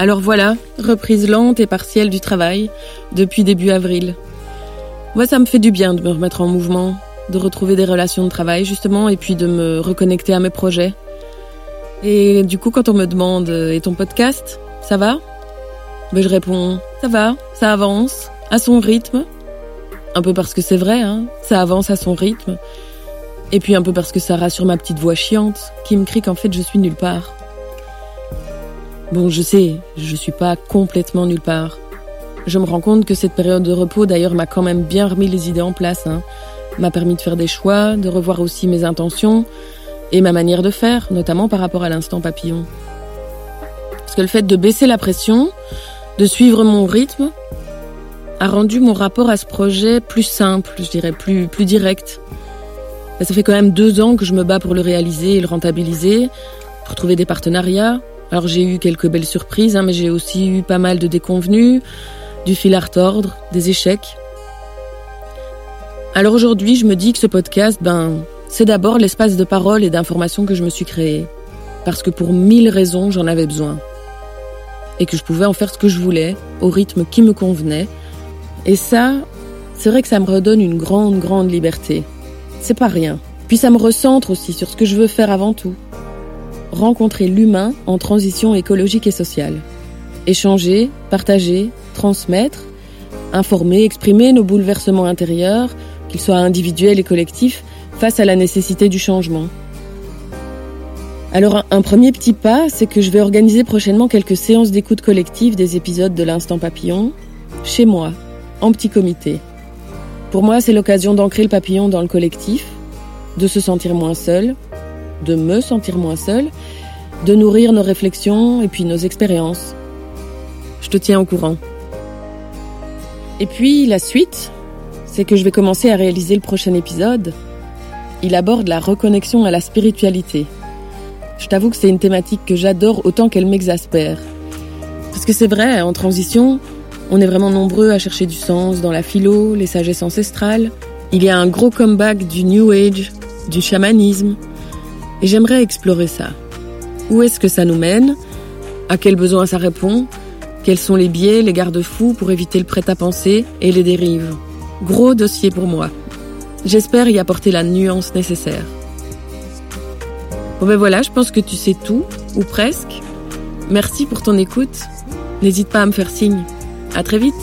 Alors voilà, reprise lente et partielle du travail depuis début avril. Moi, ça me fait du bien de me remettre en mouvement, de retrouver des relations de travail justement et puis de me reconnecter à mes projets. Et du coup, quand on me demande euh, et ton podcast, ça va? Ben, je réponds ça va, ça avance à son rythme. Un peu parce que c'est vrai, hein, ça avance à son rythme. Et puis un peu parce que ça rassure ma petite voix chiante qui me crie qu'en fait je suis nulle part. Bon, je sais, je suis pas complètement nulle part. Je me rends compte que cette période de repos, d'ailleurs, m'a quand même bien remis les idées en place. Hein. M'a permis de faire des choix, de revoir aussi mes intentions et ma manière de faire, notamment par rapport à l'instant papillon. Parce que le fait de baisser la pression, de suivre mon rythme, a rendu mon rapport à ce projet plus simple, je dirais, plus, plus direct. Ça fait quand même deux ans que je me bats pour le réaliser et le rentabiliser, pour trouver des partenariats, alors j'ai eu quelques belles surprises, hein, mais j'ai aussi eu pas mal de déconvenus, du fil à retordre, des échecs. Alors aujourd'hui, je me dis que ce podcast, ben, c'est d'abord l'espace de parole et d'information que je me suis créé. Parce que pour mille raisons, j'en avais besoin. Et que je pouvais en faire ce que je voulais, au rythme qui me convenait. Et ça, c'est vrai que ça me redonne une grande, grande liberté. C'est pas rien. Puis ça me recentre aussi sur ce que je veux faire avant tout rencontrer l'humain en transition écologique et sociale. Échanger, partager, transmettre, informer, exprimer nos bouleversements intérieurs, qu'ils soient individuels et collectifs, face à la nécessité du changement. Alors un premier petit pas, c'est que je vais organiser prochainement quelques séances d'écoute collective des épisodes de l'Instant Papillon, chez moi, en petit comité. Pour moi, c'est l'occasion d'ancrer le papillon dans le collectif, de se sentir moins seul, de me sentir moins seule, de nourrir nos réflexions et puis nos expériences. Je te tiens au courant. Et puis la suite, c'est que je vais commencer à réaliser le prochain épisode. Il aborde la reconnexion à la spiritualité. Je t'avoue que c'est une thématique que j'adore autant qu'elle m'exaspère. Parce que c'est vrai, en transition, on est vraiment nombreux à chercher du sens dans la philo, les sagesses ancestrales. Il y a un gros comeback du New Age, du chamanisme, et j'aimerais explorer ça. Où est-ce que ça nous mène? À quels besoins ça répond? Quels sont les biais, les garde-fous pour éviter le prêt-à-penser et les dérives? Gros dossier pour moi. J'espère y apporter la nuance nécessaire. Bon ben voilà, je pense que tu sais tout, ou presque. Merci pour ton écoute. N'hésite pas à me faire signe. À très vite.